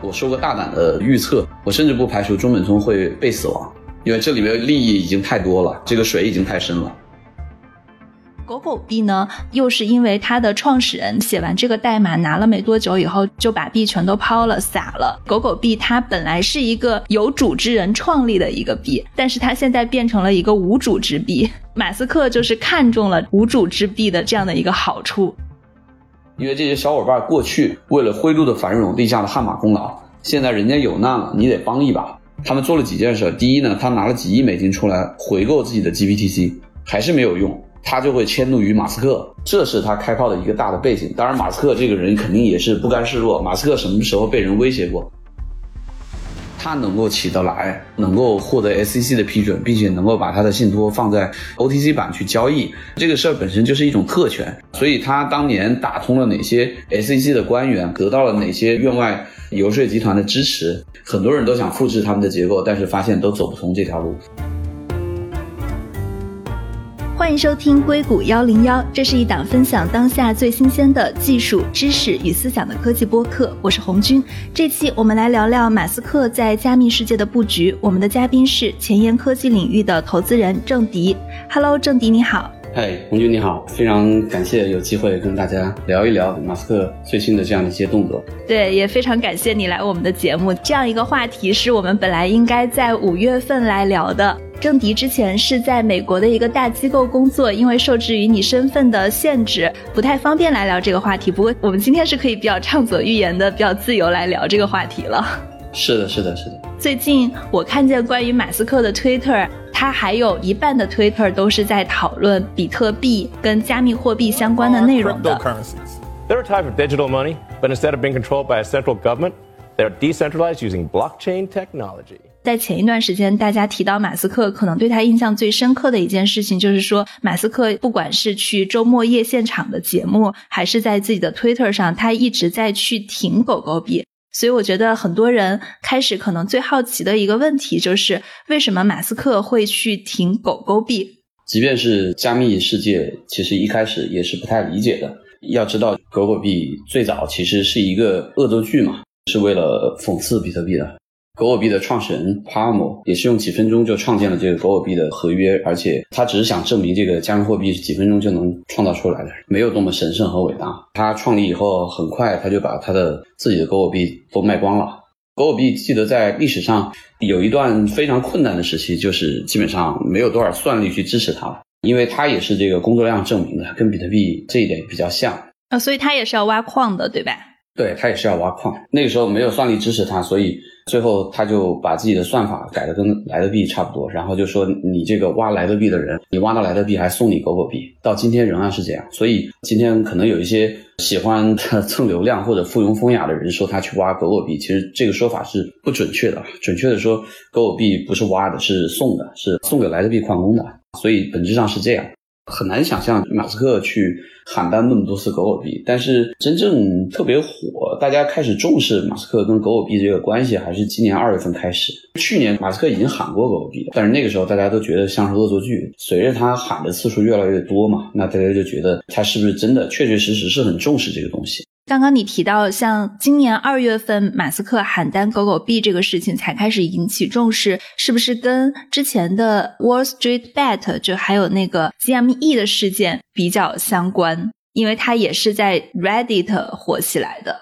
我说个大胆的预测，我甚至不排除中本聪会被死亡，因为这里面利益已经太多了，这个水已经太深了。狗狗币呢，又是因为它的创始人写完这个代码拿了没多久以后，就把币全都抛了撒了。狗狗币它本来是一个有主之人创立的一个币，但是它现在变成了一个无主之币。马斯克就是看中了无主之币的这样的一个好处。因为这些小伙伴过去为了灰度的繁荣立下了汗马功劳，现在人家有难了，你得帮一把。他们做了几件事，第一呢，他拿了几亿美金出来回购自己的 GPTC，还是没有用。他就会迁怒于马斯克，这是他开炮的一个大的背景。当然，马斯克这个人肯定也是不甘示弱。马斯克什么时候被人威胁过？他能够起得来，能够获得 SEC 的批准，并且能够把他的信托放在 OTC 版去交易，这个事儿本身就是一种特权。所以他当年打通了哪些 SEC 的官员，得到了哪些院外游说集团的支持，很多人都想复制他们的结构，但是发现都走不通这条路。欢迎收听硅谷幺零幺，这是一档分享当下最新鲜的技术知识与思想的科技播客。我是红军，这期我们来聊聊马斯克在加密世界的布局。我们的嘉宾是前沿科技领域的投资人郑迪。Hello，郑迪你好。嗨，红军你好，非常感谢有机会跟大家聊一聊马斯克最新的这样的一些动作。对，也非常感谢你来我们的节目。这样一个话题是我们本来应该在五月份来聊的。郑迪之前是在美国的一个大机构工作，因为受制于你身份的限制，不太方便来聊这个话题。不过我们今天是可以比较畅所欲言的，比较自由来聊这个话题了。是的，是的，是的。最近我看见关于马斯克的 Twitter，他还有一半的 Twitter 都是在讨论比特币跟加密货币相关的内容的。There are types of digital money, but instead of being controlled by a central government, they are decentralized using blockchain technology. 在前一段时间，大家提到马斯克，可能对他印象最深刻的一件事情，就是说马斯克不管是去周末夜现场的节目，还是在自己的 Twitter 上，他一直在去挺狗狗币。所以我觉得很多人开始可能最好奇的一个问题，就是为什么马斯克会去挺狗狗币？即便是加密世界，其实一开始也是不太理解的。要知道，狗狗币最早其实是一个恶作剧嘛，是为了讽刺比特币的。狗狗币的创始人 Palm 也是用几分钟就创建了这个狗狗币的合约，而且他只是想证明这个加密货币是几分钟就能创造出来的，没有多么神圣和伟大。他创立以后，很快他就把他的自己的狗狗币都卖光了。狗狗币记得在历史上有一段非常困难的时期，就是基本上没有多少算力去支持它了，因为它也是这个工作量证明的，跟比特币这一点比较像啊，所以它也是要挖矿的，对吧？对，它也是要挖矿。那个时候没有算力支持它，所以。最后，他就把自己的算法改的跟莱德币差不多，然后就说你这个挖莱德币的人，你挖到莱德币还送你狗狗币，到今天仍然是这样。所以今天可能有一些喜欢蹭流量或者附庸风雅的人说他去挖狗狗币，其实这个说法是不准确的。准确的说，狗狗币不是挖的，是送的，是送给莱德币矿工的。所以本质上是这样。很难想象马斯克去喊单那么多次狗狗币，但是真正特别火，大家开始重视马斯克跟狗狗币这个关系，还是今年二月份开始。去年马斯克已经喊过狗狗币，但是那个时候大家都觉得像是恶作剧。随着他喊的次数越来越多嘛，那大家就觉得他是不是真的确确实实是很重视这个东西。刚刚你提到，像今年二月份马斯克喊单狗狗币这个事情才开始引起重视，是不是跟之前的 Wall Street Bet 就还有那个 GME 的事件比较相关？因为它也是在 Reddit 火起来的。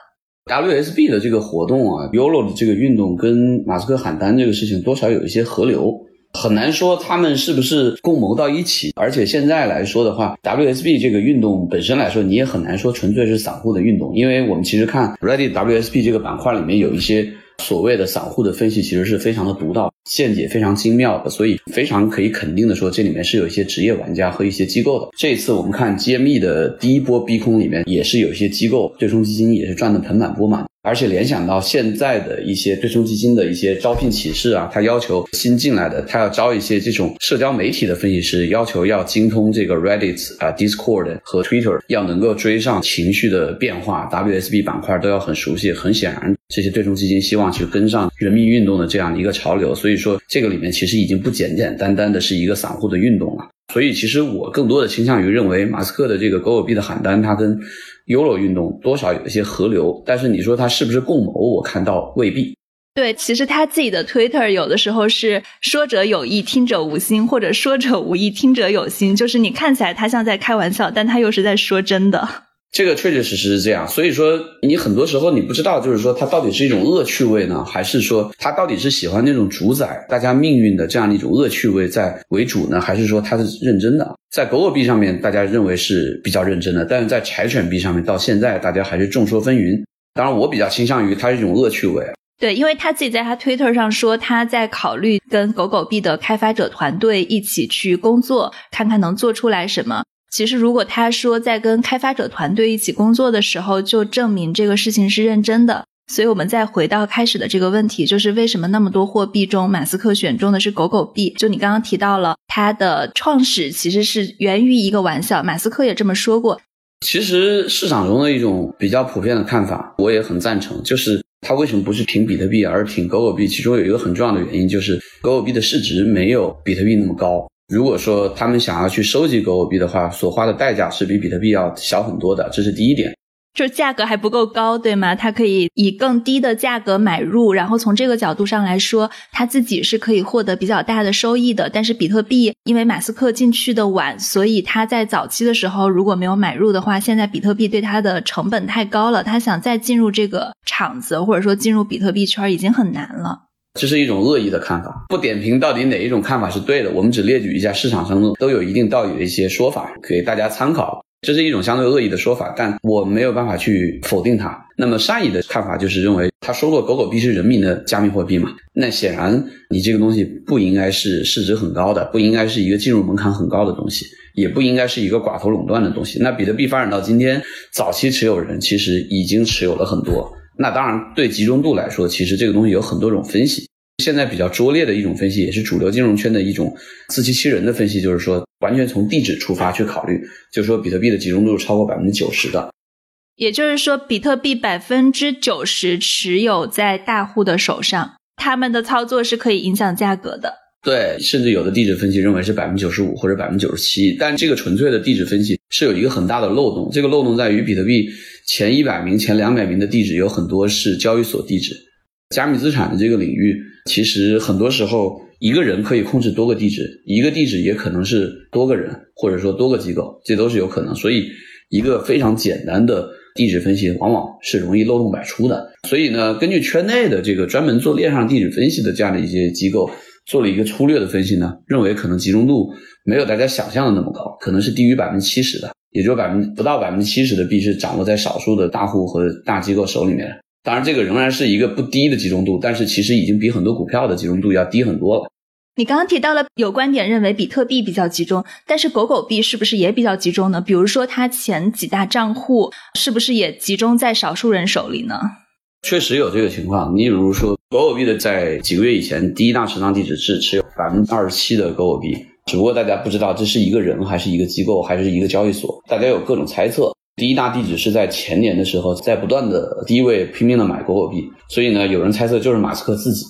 WSB 的这个活动啊，YOLO 的这个运动跟马斯克喊单这个事情多少有一些合流。很难说他们是不是共谋到一起，而且现在来说的话，WSB 这个运动本身来说，你也很难说纯粹是散户的运动，因为我们其实看 Ready WSB 这个板块里面有一些所谓的散户的分析，其实是非常的独到，见解非常精妙的，所以非常可以肯定的说，这里面是有一些职业玩家和一些机构的。这一次我们看揭秘的第一波逼空里面，也是有一些机构对冲基金也是赚得盆满钵满。而且联想到现在的一些对冲基金的一些招聘启事啊，他要求新进来的，他要招一些这种社交媒体的分析师，要求要精通这个 Reddit 啊、Discord 和 Twitter，要能够追上情绪的变化，WSB 板块都要很熟悉。很显然，这些对冲基金希望去跟上人民运动的这样的一个潮流，所以说这个里面其实已经不简简单单的是一个散户的运动了。所以其实我更多的倾向于认为，马斯克的这个狗狗币的喊单，它跟 YOLO 运动多少有一些合流。但是你说它是不是共谋，我看到未必。对，其实他自己的 Twitter 有的时候是说者有意，听者无心，或者说者无意，听者有心。就是你看起来他像在开玩笑，但他又是在说真的。这个确确实实是这样。所以说，你很多时候你不知道，就是说他到底是一种恶趣味呢，还是说他到底是喜欢那种主宰大家命运的这样的一种恶趣味在为主呢，还是说他是认真的？在狗狗币上面，大家认为是比较认真的，但是在柴犬币上面，到现在大家还是众说纷纭。当然，我比较倾向于它是一种恶趣味。对，因为他自己在他推特上说，他在考虑跟狗狗币的开发者团队一起去工作，看看能做出来什么。其实，如果他说在跟开发者团队一起工作的时候，就证明这个事情是认真的。所以，我们再回到开始的这个问题，就是为什么那么多货币中，马斯克选中的是狗狗币？就你刚刚提到了，它的创始其实是源于一个玩笑，马斯克也这么说过。其实市场中的一种比较普遍的看法，我也很赞成，就是。他为什么不是挺比特币，而是挺狗狗币？其中有一个很重要的原因，就是狗狗币的市值没有比特币那么高。如果说他们想要去收集狗狗币的话，所花的代价是比比特币要小很多的，这是第一点。就价格还不够高，对吗？他可以以更低的价格买入，然后从这个角度上来说，他自己是可以获得比较大的收益的。但是比特币因为马斯克进去的晚，所以他在早期的时候如果没有买入的话，现在比特币对他的成本太高了，他想再进入这个场子或者说进入比特币圈已经很难了。这是一种恶意的看法，不点评到底哪一种看法是对的，我们只列举一下市场上都有一定道理的一些说法，给大家参考。这是一种相对恶意的说法，但我没有办法去否定它。那么善意的看法就是认为他说过狗狗币是人民的加密货币嘛？那显然你这个东西不应该是市值很高的，不应该是一个进入门槛很高的东西，也不应该是一个寡头垄断的东西。那比特币发展到今天，早期持有人其实已经持有了很多。那当然对集中度来说，其实这个东西有很多种分析。现在比较拙劣的一种分析，也是主流金融圈的一种自欺欺人的分析，就是说完全从地址出发去考虑，就是说比特币的集中度超过百分之九十的，也就是说比特币百分之九十持有在大户的手上，他们的操作是可以影响价格的。对，甚至有的地址分析认为是百分之九十五或者百分之九十七，但这个纯粹的地址分析是有一个很大的漏洞，这个漏洞在于比特币前一百名、前两百名的地址有很多是交易所地址。加密资产的这个领域，其实很多时候一个人可以控制多个地址，一个地址也可能是多个人，或者说多个机构，这都是有可能。所以，一个非常简单的地址分析，往往是容易漏洞百出的。所以呢，根据圈内的这个专门做链上地址分析的这样的一些机构，做了一个粗略的分析呢，认为可能集中度没有大家想象的那么高，可能是低于百分之七十的，也就百分不到百分之七十的币是掌握在少数的大户和大机构手里面。当然，这个仍然是一个不低的集中度，但是其实已经比很多股票的集中度要低很多了。你刚刚提到了有观点认为比特币比较集中，但是狗狗币是不是也比较集中呢？比如说它前几大账户是不是也集中在少数人手里呢？确实有这个情况。你比如说狗狗币的，在几个月以前，第一大持仓地址是持有百分之二十七的狗狗币，只不过大家不知道这是一个人还是一个机构还是一个交易所，大家有各种猜测。第一大地址是在前年的时候，在不断的低位拼命的买狗狗币，所以呢，有人猜测就是马斯克自己，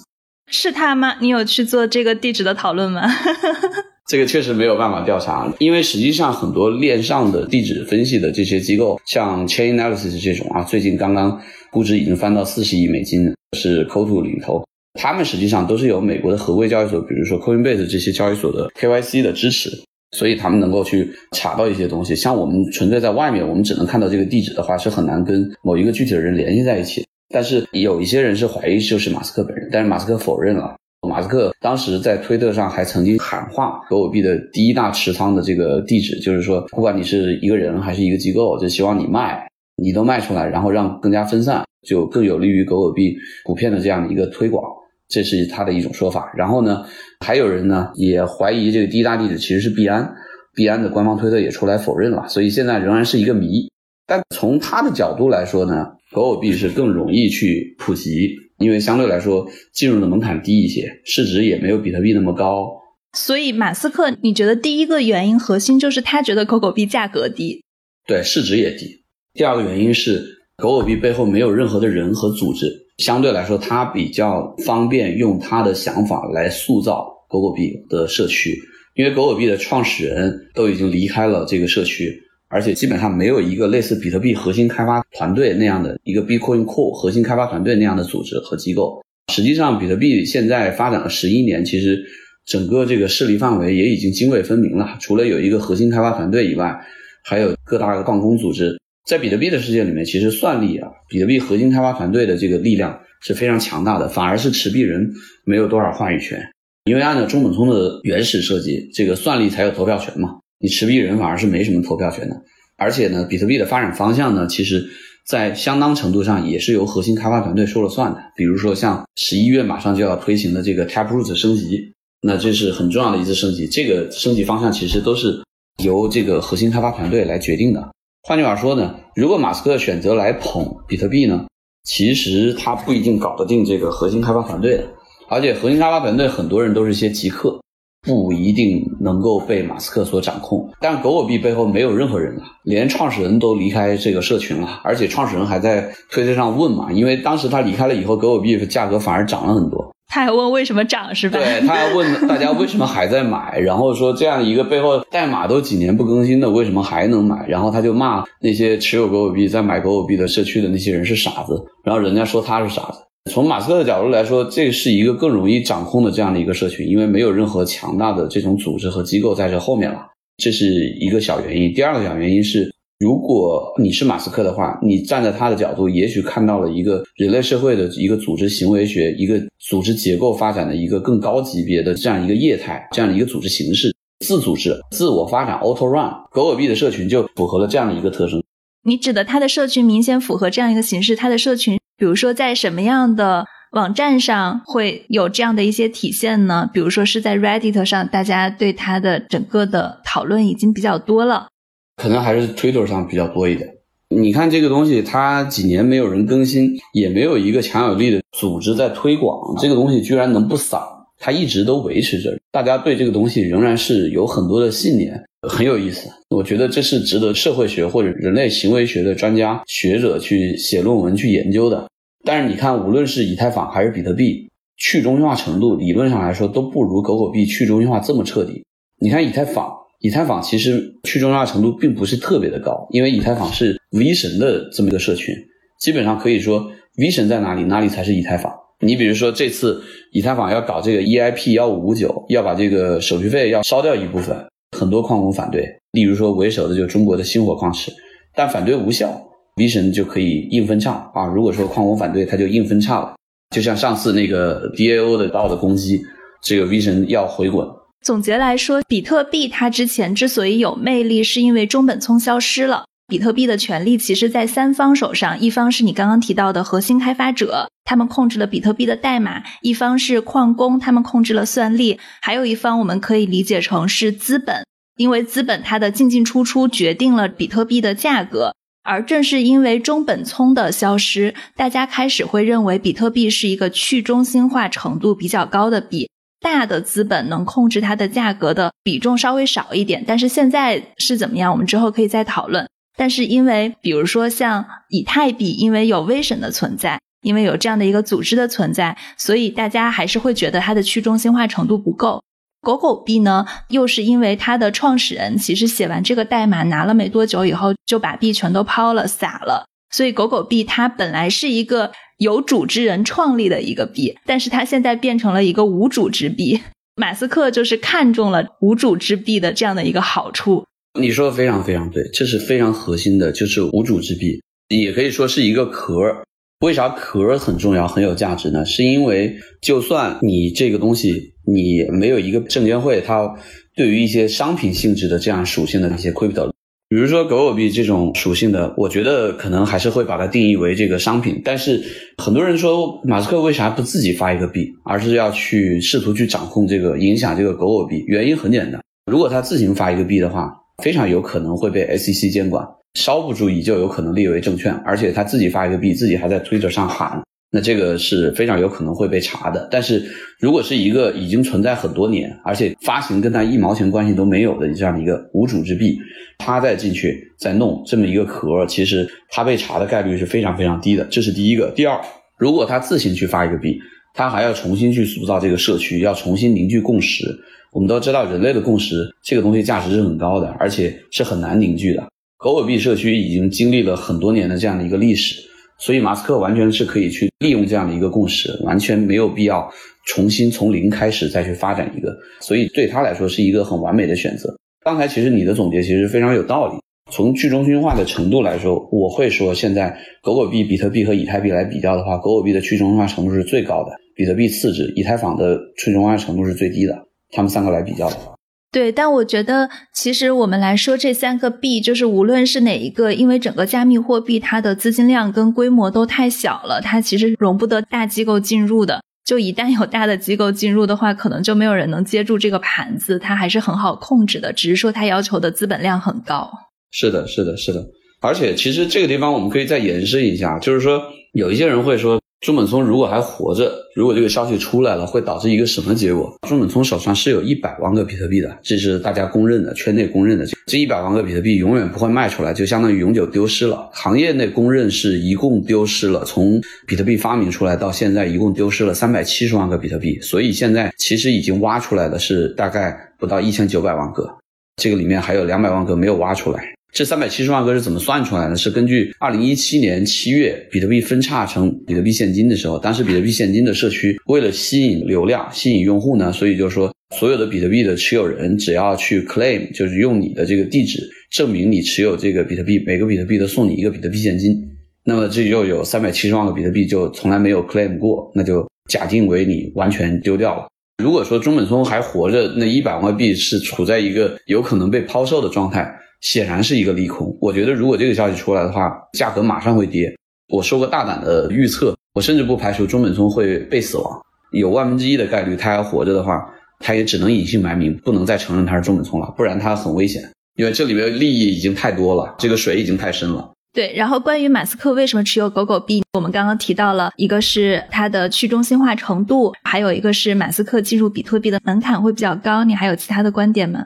是他吗？你有去做这个地址的讨论吗？这个确实没有办法调查，因为实际上很多链上的地址分析的这些机构，像 Chainalysis 这种啊，最近刚刚估值已经翻到四十亿美金，是 Coto 领头，他们实际上都是有美国的合规交易所，比如说 Coinbase 这些交易所的 KYC 的支持。所以他们能够去查到一些东西，像我们纯粹在外面，我们只能看到这个地址的话，是很难跟某一个具体的人联系在一起。但是有一些人是怀疑就是马斯克本人，但是马斯克否认了。马斯克当时在推特上还曾经喊话狗狗币的第一大持仓的这个地址，就是说不管你是一个人还是一个机构，就希望你卖，你都卖出来，然后让更加分散，就更有利于狗狗币股片的这样的一个推广。这是他的一种说法，然后呢，还有人呢也怀疑这个第一大地址其实是币安，币安的官方推特也出来否认了，所以现在仍然是一个谜。但从他的角度来说呢，狗狗币是更容易去普及，因为相对来说进入的门槛低一些，市值也没有比特币那么高。所以马斯克，你觉得第一个原因核心就是他觉得狗狗币价格低，对，市值也低。第二个原因是狗狗币背后没有任何的人和组织。相对来说，它比较方便用它的想法来塑造狗狗币的社区，因为狗狗币的创始人都已经离开了这个社区，而且基本上没有一个类似比特币核心开发团队那样的一个 Bitcoin Core 核心开发团队那样的组织和机构。实际上，比特币现在发展了十一年，其实整个这个势力范围也已经泾渭分明了。除了有一个核心开发团队以外，还有各大矿工组织。在比特币的世界里面，其实算力啊，比特币核心开发团队的这个力量是非常强大的，反而是持币人没有多少话语权。因为按照中本聪的原始设计，这个算力才有投票权嘛，你持币人反而是没什么投票权的。而且呢，比特币的发展方向呢，其实，在相当程度上也是由核心开发团队说了算的。比如说像十一月马上就要推行的这个 Taproot 升级，那这是很重要的一次升级。这个升级方向其实都是由这个核心开发团队来决定的。换句话说呢，如果马斯克选择来捧比特币呢，其实他不一定搞得定这个核心开发团队的。而且核心开发团队很多人都是一些极客，不一定能够被马斯克所掌控。但狗狗币背后没有任何人了，连创始人都离开这个社群了，而且创始人还在推特上问嘛，因为当时他离开了以后，狗狗币的价格反而涨了很多。他还问为什么涨是吧？对他还问大家为什么还在买，然后说这样一个背后代码都几年不更新的，为什么还能买？然后他就骂那些持有狗狗币在买狗狗币的社区的那些人是傻子，然后人家说他是傻子。从马斯克的角度来说，这是一个更容易掌控的这样的一个社群，因为没有任何强大的这种组织和机构在这后面了，这是一个小原因。第二个小原因是，如果你是马斯克的话，你站在他的角度，也许看到了一个人类社会的一个组织行为学、一个组织结构发展的一个更高级别的这样一个业态，这样的一个组织形式，自组织、自我发展 （auto run）。狗狗币的社群就符合了这样的一个特征。你指的它的社群明显符合这样一个形式，它的社群。比如说，在什么样的网站上会有这样的一些体现呢？比如说是在 Reddit 上，大家对它的整个的讨论已经比较多了。可能还是 Twitter 上比较多一点。你看这个东西，它几年没有人更新，也没有一个强有力的组织在推广，这个东西居然能不散，它一直都维持着。大家对这个东西仍然是有很多的信念，很有意思。我觉得这是值得社会学或者人类行为学的专家学者去写论文去研究的。但是你看，无论是以太坊还是比特币，去中心化程度理论上来说都不如狗狗币去中心化这么彻底。你看以太坊，以太坊其实去中心化程度并不是特别的高，因为以太坊是 V 神的这么一个社群，基本上可以说 V 神在哪里，哪里才是以太坊。你比如说这次以太坊要搞这个 EIP 幺五五九，要把这个手续费要烧掉一部分，很多矿工反对，例如说为首的就中国的星火矿池，但反对无效。V 神就可以硬分叉啊！如果说矿工反对，他就硬分叉了。就像上次那个 DAO 的道的攻击，这个 V 神要回滚。总结来说，比特币它之前之所以有魅力，是因为中本聪消失了。比特币的权利其实在三方手上，一方是你刚刚提到的核心开发者，他们控制了比特币的代码；一方是矿工，他们控制了算力；还有一方我们可以理解成是资本，因为资本它的进进出出决定了比特币的价格。而正是因为中本聪的消失，大家开始会认为比特币是一个去中心化程度比较高的币，大的资本能控制它的价格的比重稍微少一点。但是现在是怎么样？我们之后可以再讨论。但是因为比如说像以太币，因为有威神的存在，因为有这样的一个组织的存在，所以大家还是会觉得它的去中心化程度不够。狗狗币呢，又是因为它的创始人其实写完这个代码拿了没多久以后，就把币全都抛了撒了，所以狗狗币它本来是一个有主之人创立的一个币，但是它现在变成了一个无主之币。马斯克就是看中了无主之币的这样的一个好处。你说的非常非常对，这是非常核心的，就是无主之币，也可以说是一个壳。为啥壳很重要、很有价值呢？是因为就算你这个东西你没有一个证监会，它对于一些商品性质的这样属性的那些 crypto，比如说狗狗币这种属性的，我觉得可能还是会把它定义为这个商品。但是很多人说，马斯克为啥不自己发一个币，而是要去试图去掌控这个、影响这个狗狗币？原因很简单，如果他自行发一个币的话，非常有可能会被 SEC 监管。稍不注意就有可能列为证券，而且他自己发一个币，自己还在推特上喊，那这个是非常有可能会被查的。但是如果是一个已经存在很多年，而且发行跟他一毛钱关系都没有的这样的一个无主之币，他再进去再弄这么一个壳，其实他被查的概率是非常非常低的。这是第一个。第二，如果他自行去发一个币，他还要重新去塑造这个社区，要重新凝聚共识。我们都知道，人类的共识这个东西价值是很高的，而且是很难凝聚的。狗狗币社区已经经历了很多年的这样的一个历史，所以马斯克完全是可以去利用这样的一个共识，完全没有必要重新从零开始再去发展一个。所以对他来说是一个很完美的选择。刚才其实你的总结其实非常有道理。从去中心化的程度来说，我会说现在狗狗币、比特币和以太币来比较的话，狗狗币的去中心化程度是最高的，比特币次之，以太坊的去中心化程度是最低的。他们三个来比较的话，对，但我觉得其实我们来说这三个币，就是无论是哪一个，因为整个加密货币它的资金量跟规模都太小了，它其实容不得大机构进入的。就一旦有大的机构进入的话，可能就没有人能接住这个盘子，它还是很好控制的，只是说它要求的资本量很高。是的，是的，是的，而且其实这个地方我们可以再延伸一下，就是说有一些人会说，中本聪如果还活着，如果这个消息出来了，会导致一个什么结果？中本聪手上是有一百万个比特币的，这是大家公认的，圈内公认的，这一百万个比特币永远不会卖出来，就相当于永久丢失了。行业内公认是一共丢失了，从比特币发明出来到现在，一共丢失了三百七十万个比特币，所以现在其实已经挖出来的是大概不到一千九百万个，这个里面还有两百万个没有挖出来。这三百七十万个是怎么算出来的？是根据二零一七年七月比特币分叉成比特币现金的时候，当时比特币现金的社区为了吸引流量、吸引用户呢，所以就是说所有的比特币的持有人只要去 claim，就是用你的这个地址证明你持有这个比特币，每个比特币都送你一个比特币现金。那么这就有三百七十万个比特币就从来没有 claim 过，那就假定为你完全丢掉了。如果说中本聪还活着，那一百万个币是处在一个有可能被抛售的状态。显然是一个利空。我觉得，如果这个消息出来的话，价格马上会跌。我说个大胆的预测，我甚至不排除中本聪会被死亡，有万分之一的概率，他还活着的话，他也只能隐姓埋名，不能再承认他是中本聪了，不然他很危险，因为这里面利益已经太多了，这个水已经太深了。对，然后关于马斯克为什么持有狗狗币，我们刚刚提到了一个是它的去中心化程度，还有一个是马斯克进入比特币的门槛会比较高。你还有其他的观点吗？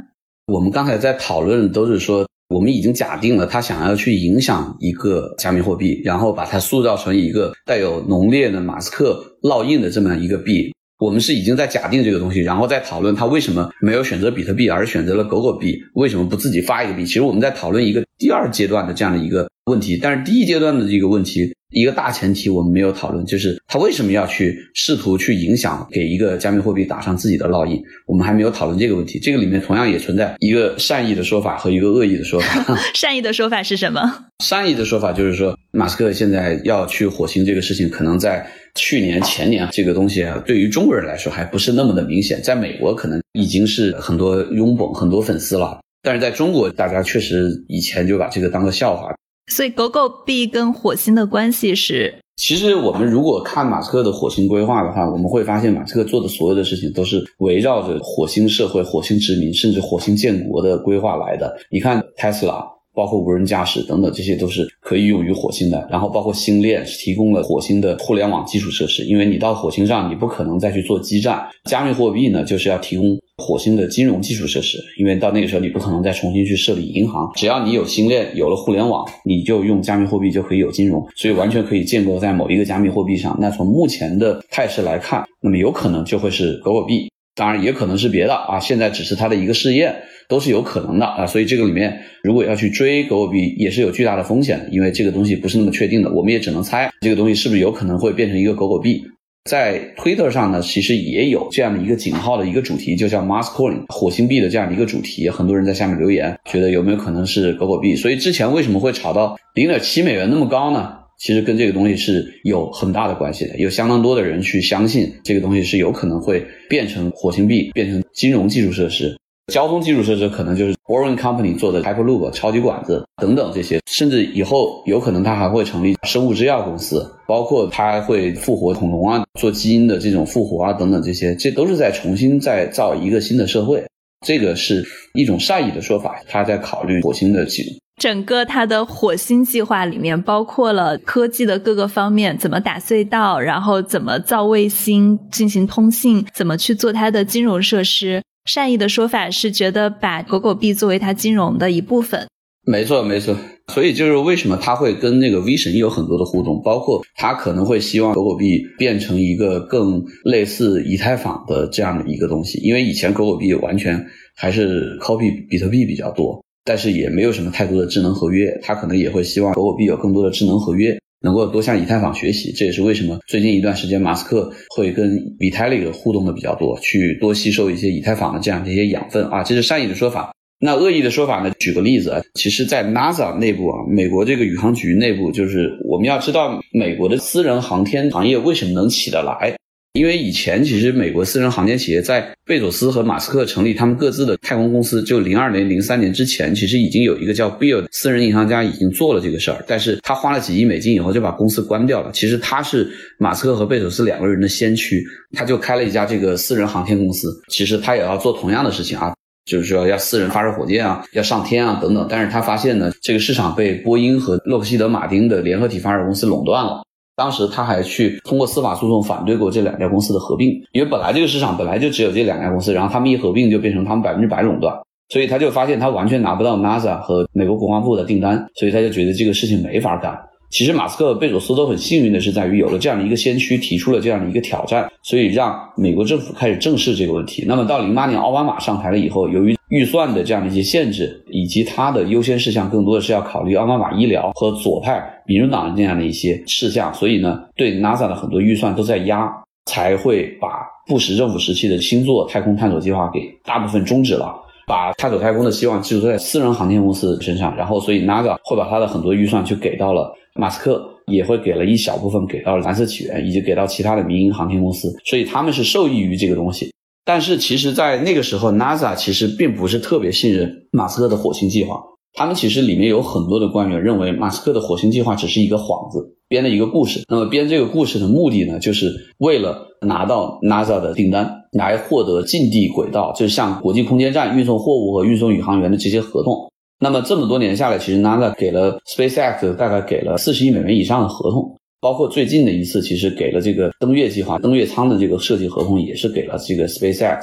我们刚才在讨论都是说，我们已经假定了他想要去影响一个加密货币，然后把它塑造成一个带有浓烈的马斯克烙印的这么一个币。我们是已经在假定这个东西，然后再讨论他为什么没有选择比特币，而选择了狗狗币，为什么不自己发一个币？其实我们在讨论一个第二阶段的这样的一个问题，但是第一阶段的这个问题。一个大前提我们没有讨论，就是他为什么要去试图去影响给一个加密货币打上自己的烙印，我们还没有讨论这个问题。这个里面同样也存在一个善意的说法和一个恶意的说法。善意的说法是什么？善意的说法就是说，马斯克现在要去火星这个事情，可能在去年前年这个东西啊，对于中国人来说还不是那么的明显，在美国可能已经是很多拥趸、很多粉丝了，但是在中国，大家确实以前就把这个当个笑话。所以狗狗币跟火星的关系是，其实我们如果看马斯克的火星规划的话，我们会发现马斯克做的所有的事情都是围绕着火星社会、火星殖民，甚至火星建国的规划来的。你看特斯拉。包括无人驾驶等等，这些都是可以用于火星的。然后包括星链是提供了火星的互联网基础设施，因为你到火星上，你不可能再去做基站。加密货币呢，就是要提供火星的金融基础设施，因为到那个时候你不可能再重新去设立银行。只要你有星链，有了互联网，你就用加密货币就可以有金融，所以完全可以建构在某一个加密货币上。那从目前的态势来看，那么有可能就会是狗狗币，当然也可能是别的啊。现在只是它的一个试验。都是有可能的啊，所以这个里面如果要去追狗狗币，也是有巨大的风险的，因为这个东西不是那么确定的，我们也只能猜这个东西是不是有可能会变成一个狗狗币。在推特上呢，其实也有这样的一个井号的一个主题，就叫 Mars Coin 火星币的这样的一个主题，很多人在下面留言，觉得有没有可能是狗狗币？所以之前为什么会炒到零点七美元那么高呢？其实跟这个东西是有很大的关系的，有相当多的人去相信这个东西是有可能会变成火星币，变成金融基础设施。交通基础设施可能就是 Boring Company 做的 Hyperloop 超级管子等等这些，甚至以后有可能它还会成立生物制药公司，包括它还会复活恐龙啊，做基因的这种复活啊等等这些，这都是在重新再造一个新的社会。这个是一种善意的说法，他在考虑火星的基。整个它的火星计划里面包括了科技的各个方面，怎么打隧道，然后怎么造卫星进行通信，怎么去做它的金融设施。善意的说法是觉得把狗狗币作为它金融的一部分。没错，没错。所以就是为什么他会跟那个 V 神有很多的互动，包括他可能会希望狗狗币变成一个更类似以太坊的这样的一个东西，因为以前狗狗币完全还是 copy 比特币比较多，但是也没有什么太多的智能合约，他可能也会希望狗狗币有更多的智能合约，能够多向以太坊学习。这也是为什么最近一段时间马斯克会跟 Vitalik 互动的比较多，去多吸收一些以太坊的这样的一些养分啊，这是善意的说法。那恶意的说法呢？举个例子啊，其实，在 NASA 内部啊，美国这个宇航局内部，就是我们要知道，美国的私人航天行业为什么能起得来？因为以前其实美国私人航天企业在贝佐斯和马斯克成立他们各自的太空公司，就零二年、零三年之前，其实已经有一个叫 Bill 私人银行家已经做了这个事儿，但是他花了几亿美金以后就把公司关掉了。其实他是马斯克和贝佐斯两个人的先驱，他就开了一家这个私人航天公司。其实他也要做同样的事情啊。就是说要私人发射火箭啊，要上天啊等等，但是他发现呢，这个市场被波音和洛克希德马丁的联合体发射公司垄断了。当时他还去通过司法诉讼反对过这两家公司的合并，因为本来这个市场本来就只有这两家公司，然后他们一合并就变成他们百分之百垄断，所以他就发现他完全拿不到 NASA 和美国国防部的订单，所以他就觉得这个事情没法干。其实马斯克、贝佐斯都很幸运的是，在于有了这样的一个先驱提出了这样的一个挑战，所以让美国政府开始正视这个问题。那么到零八年奥巴马上台了以后，由于预算的这样的一些限制，以及它的优先事项更多的是要考虑奥巴马医疗和左派民主党的这样的一些事项，所以呢，对 NASA 的很多预算都在压，才会把布什政府时期的星座太空探索计划给大部分终止了，把探索太空的希望寄托在私人航天公司身上，然后所以 NASA 会把他的很多预算就给到了。马斯克也会给了一小部分给到了蓝色起源，以及给到其他的民营航天公司，所以他们是受益于这个东西。但是其实，在那个时候，NASA 其实并不是特别信任马斯克的火星计划。他们其实里面有很多的官员认为，马斯克的火星计划只是一个幌子，编的一个故事。那么编这个故事的目的呢，就是为了拿到 NASA 的订单，来获得近地轨道，就是像国际空间站运送货物和运送宇航员的这些合同。那么这么多年下来，其实 NASA 给了 SpaceX 大概给了四十亿美元以上的合同，包括最近的一次，其实给了这个登月计划、登月舱的这个设计合同，也是给了这个 SpaceX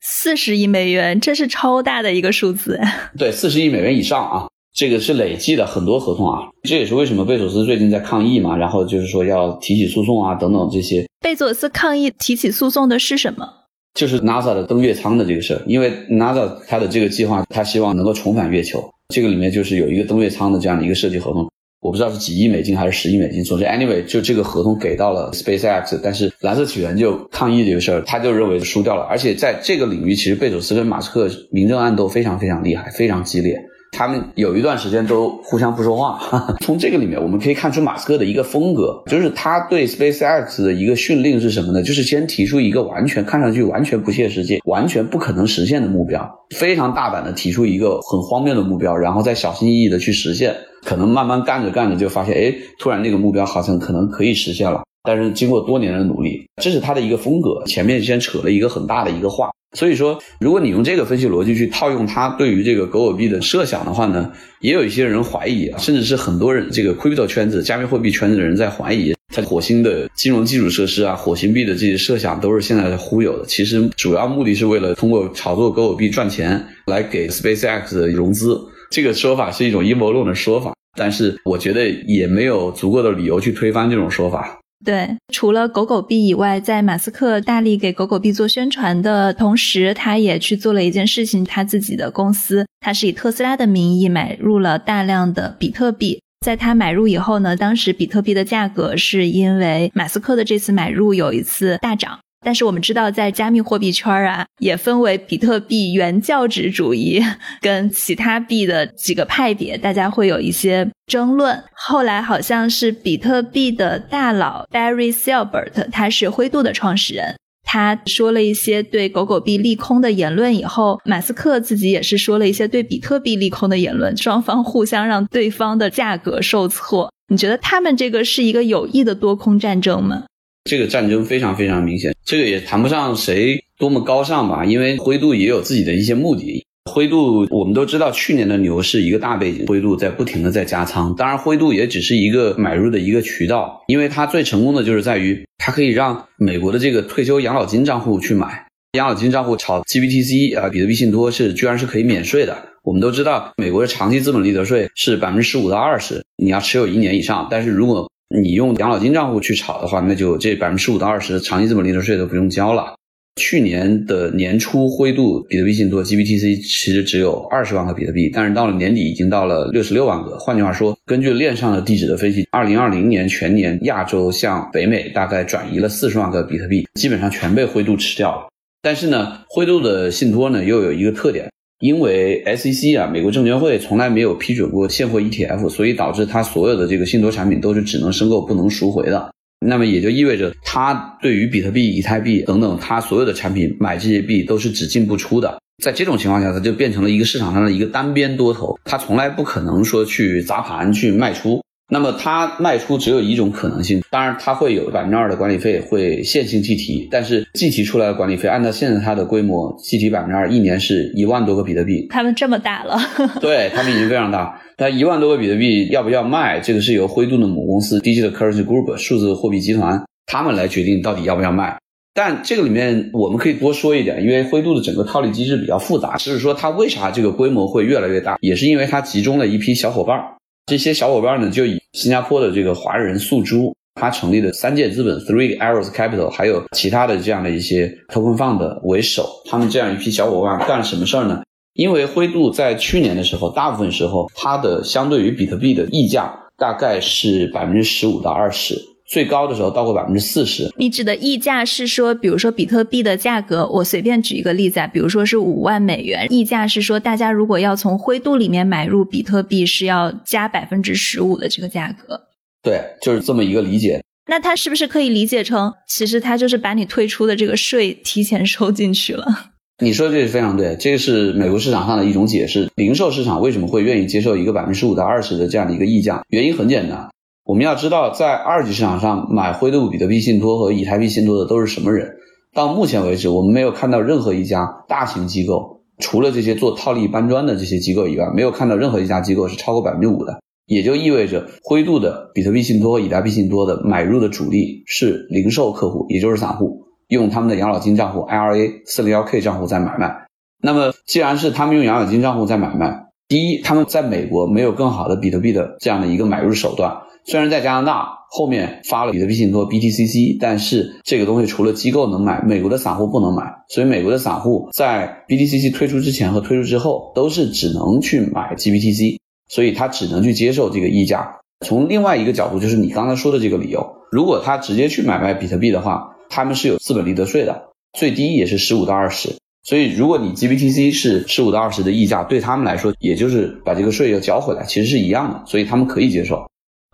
四十亿美元，这是超大的一个数字。对，四十亿美元以上啊，这个是累计的很多合同啊。这也是为什么贝佐斯最近在抗议嘛，然后就是说要提起诉讼啊等等这些。贝佐斯抗议提起诉讼的是什么？就是 NASA 的登月舱的这个事儿，因为 NASA 它的这个计划，它希望能够重返月球。这个里面就是有一个登月舱的这样的一个设计合同，我不知道是几亿美金还是十亿美金。总之，anyway，就这个合同给到了 SpaceX，但是蓝色起源就抗议这个事儿，他就认为输掉了。而且在这个领域，其实贝佐斯跟马斯克明争暗斗非常非常厉害，非常激烈。他们有一段时间都互相不说话。从这个里面，我们可以看出马斯克的一个风格，就是他对 SpaceX 的一个训令是什么呢？就是先提出一个完全看上去完全不切实际、完全不可能实现的目标，非常大胆的提出一个很荒谬的目标，然后再小心翼翼的去实现。可能慢慢干着干着就发现，哎，突然那个目标好像可能可以实现了。但是经过多年的努力，这是他的一个风格。前面先扯了一个很大的一个话。所以说，如果你用这个分析逻辑去套用他对于这个狗狗币的设想的话呢，也有一些人怀疑，甚至是很多人这个 crypto 圈子、加密货币圈子的人在怀疑，他火星的金融基础设施啊、火星币的这些设想都是现在的忽悠的。其实主要目的是为了通过炒作狗狗币赚钱，来给 SpaceX 的融资。这个说法是一种阴谋论的说法，但是我觉得也没有足够的理由去推翻这种说法。对，除了狗狗币以外，在马斯克大力给狗狗币做宣传的同时，他也去做了一件事情，他自己的公司，他是以特斯拉的名义买入了大量的比特币。在他买入以后呢，当时比特币的价格是因为马斯克的这次买入有一次大涨。但是我们知道，在加密货币圈啊，也分为比特币原教旨主义 跟其他币的几个派别，大家会有一些争论。后来好像是比特币的大佬 Barry Silbert，他是灰度的创始人，他说了一些对狗狗币利空的言论以后，马斯克自己也是说了一些对比特币利空的言论，双方互相让对方的价格受挫。你觉得他们这个是一个有益的多空战争吗？这个战争非常非常明显，这个也谈不上谁多么高尚吧，因为灰度也有自己的一些目的。灰度我们都知道，去年的牛市一个大背景，灰度在不停的在加仓。当然，灰度也只是一个买入的一个渠道，因为它最成功的就是在于它可以让美国的这个退休养老金账户去买，养老金账户炒 GBTC 啊，比特币信托是居然是可以免税的。我们都知道，美国的长期资本利得税是百分之十五到二十，你要持有一年以上。但是如果你用养老金账户去炒的话，那就这百分之十五到二十长期资本利得税都不用交了。去年的年初，灰度比特币信托 GBTC 其实只有二十万个比特币，但是到了年底已经到了六十六万个。换句话说，根据链上的地址的分析，二零二零年全年亚洲向北美大概转移了四十万个比特币，基本上全被灰度吃掉了。但是呢，灰度的信托呢又有一个特点，因为 SEC 啊，美国证监会从来没有批准过现货 ETF，所以导致它所有的这个信托产品都是只能申购不能赎回的。那么也就意味着，它对于比特币、以太币等等，它所有的产品买这些币都是只进不出的。在这种情况下，它就变成了一个市场上的一个单边多头，它从来不可能说去砸盘去卖出。那么它卖出只有一种可能性，当然它会有百分之二的管理费会线性计提，但是计提出来的管理费，按照现在它的规模，计提百分之二，一年是一万多个比特币。他们这么大了，对他们已经非常大。它一万多个比特币要不要卖，这个是由灰度的母公司 Digital Currency Group 数字货币集团他们来决定到底要不要卖。但这个里面我们可以多说一点，因为灰度的整个套利机制比较复杂，就是说它为啥这个规模会越来越大，也是因为它集中了一批小伙伴。这些小伙伴呢，就以新加坡的这个华人素珠，他成立的三界资本 Three Arrows Capital，还有其他的这样的一些 Token Fund 为首。他们这样一批小伙伴干了什么事儿呢？因为灰度在去年的时候，大部分时候它的相对于比特币的溢价大概是百分之十五到二十，最高的时候到过百分之四十。你指的溢价是说，比如说比特币的价格，我随便举一个例子啊，比如说是五万美元，溢价是说大家如果要从灰度里面买入比特币，是要加百分之十五的这个价格。对，就是这么一个理解。那它是不是可以理解成，其实它就是把你退出的这个税提前收进去了？你说这是非常对，这个是美国市场上的一种解释。零售市场为什么会愿意接受一个百分之十五到二十的这样的一个溢价？原因很简单，我们要知道，在二级市场上买灰度比特币信托和以太币信托的都是什么人？到目前为止，我们没有看到任何一家大型机构，除了这些做套利搬砖的这些机构以外，没有看到任何一家机构是超过百分之五的。也就意味着，灰度的比特币信托和以太币信托的买入的主力是零售客户，也就是散户，用他们的养老金账户 IRA 四零幺 K 账户在买卖。那么，既然是他们用养老金账户在买卖，第一，他们在美国没有更好的比特币的这样的一个买入手段。虽然在加拿大后面发了比特币信托 BTCC，但是这个东西除了机构能买，美国的散户不能买。所以，美国的散户在 BTCC 推出之前和推出之后，都是只能去买 GBTC。所以他只能去接受这个溢价。从另外一个角度，就是你刚才说的这个理由，如果他直接去买卖比特币的话，他们是有资本利得税的，最低也是十五到二十。所以如果你 GBTC 是十五到二十的溢价，对他们来说，也就是把这个税要交回来，其实是一样的，所以他们可以接受。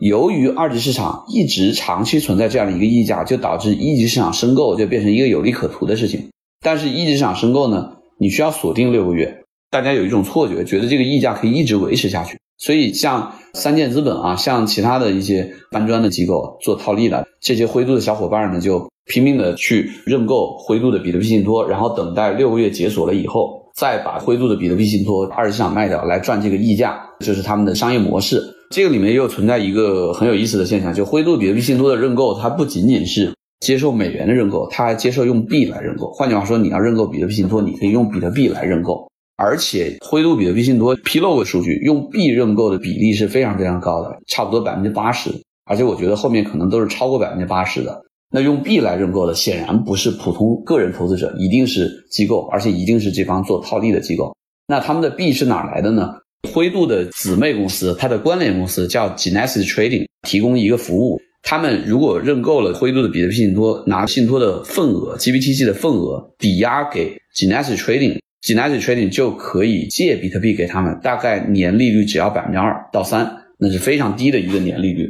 由于二级市场一直长期存在这样的一个溢价，就导致一级市场申购就变成一个有利可图的事情。但是一级市场申购呢，你需要锁定六个月，大家有一种错觉，觉得这个溢价可以一直维持下去。所以，像三建资本啊，像其他的一些搬砖的机构做套利的这些灰度的小伙伴呢，就拼命的去认购灰度的比特币信托，然后等待六个月解锁了以后，再把灰度的比特币信托二级市场卖掉，来赚这个溢价，这是他们的商业模式。这个里面又存在一个很有意思的现象，就灰度比特币信托的认购，它不仅仅是接受美元的认购，它还接受用币来认购。换句话说，你要认购比特币信托，你可以用比特币来认购。而且灰度比特币信托披露过数据，用币认购的比例是非常非常高的，差不多百分之八十。而且我觉得后面可能都是超过百分之八十的。那用币来认购的，显然不是普通个人投资者，一定是机构，而且一定是这帮做套利的机构。那他们的币是哪来的呢？灰度的姊妹公司，它的关联公司叫 Genesis Trading，提供一个服务。他们如果认购了灰度的比特币信托，拿信托的份额 GBTC 的份额抵押给 Genesis Trading。Genesis Trading 就可以借比特币给他们，大概年利率只要百分之二到三，那是非常低的一个年利率。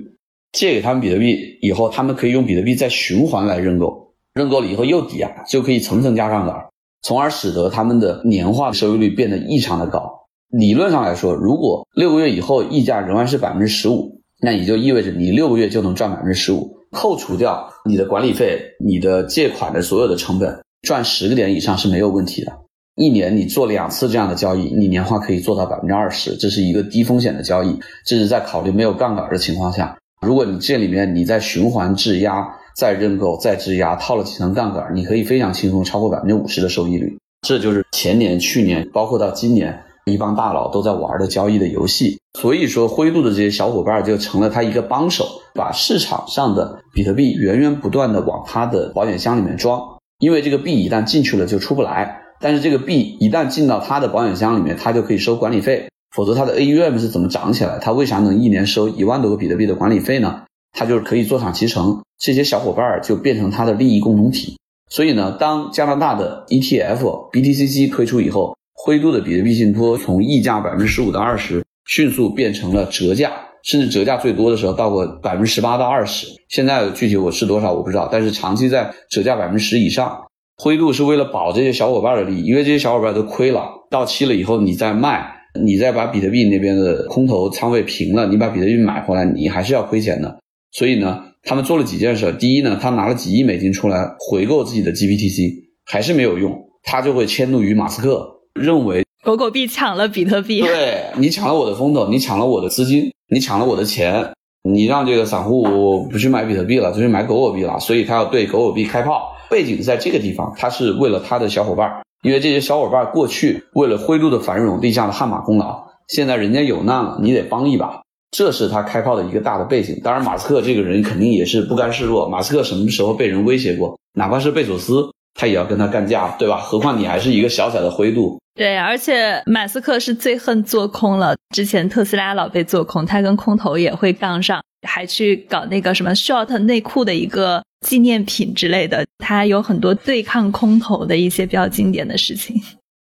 借给他们比特币以后，他们可以用比特币再循环来认购，认购了以后又抵押，就可以层层加杠杆，从而使得他们的年化收益率变得异常的高。理论上来说，如果六个月以后溢价仍然是百分之十五，那也就意味着你六个月就能赚百分之十五，扣除掉你的管理费、你的借款的所有的成本，赚十个点以上是没有问题的。一年你做两次这样的交易，你年化可以做到百分之二十，这是一个低风险的交易。这是在考虑没有杠杆的情况下。如果你这里面你在循环质押，再认购、再质押，套了几层杠杆，你可以非常轻松超过百分之五十的收益率。这就是前年、去年，包括到今年，一帮大佬都在玩的交易的游戏。所以说，灰度的这些小伙伴就成了他一个帮手，把市场上的比特币源源不断的往他的保险箱里面装。因为这个币一旦进去了就出不来，但是这个币一旦进到他的保险箱里面，他就可以收管理费。否则他的 AUM 是怎么涨起来？他为啥能一年收一万多个比特币的管理费呢？他就是可以坐享其成，这些小伙伴就变成他的利益共同体。所以呢，当加拿大的 ETF BTCC 推出以后，灰度的比特币信托从溢价百分之十五到二十，迅速变成了折价，甚至折价最多的时候到过百分之十八到二十。现在具体我是多少我不知道，但是长期在折价百分之十以上。灰度是为了保这些小伙伴的利益，因为这些小伙伴都亏了，到期了以后你再卖，你再把比特币那边的空头仓位平了，你把比特币买回来，你还是要亏钱的。所以呢，他们做了几件事。第一呢，他拿了几亿美金出来回购自己的 GPTC，还是没有用，他就会迁怒于马斯克，认为狗狗币抢了比特币，对你抢了我的风头，你抢了我的资金，你抢了我的钱，你让这个散户不去买比特币了，就去买狗狗币了，所以他要对狗狗币开炮。背景在这个地方，他是为了他的小伙伴，因为这些小伙伴过去为了灰度的繁荣立下了汗马功劳，现在人家有难了，你得帮一把。这是他开炮的一个大的背景。当然，马斯克这个人肯定也是不甘示弱。马斯克什么时候被人威胁过？哪怕是贝索斯，他也要跟他干架，对吧？何况你还是一个小小的灰度。对，而且马斯克是最恨做空了。之前特斯拉老被做空，他跟空头也会杠上，还去搞那个什么 short 内裤的一个纪念品之类的。他有很多对抗空头的一些比较经典的事情。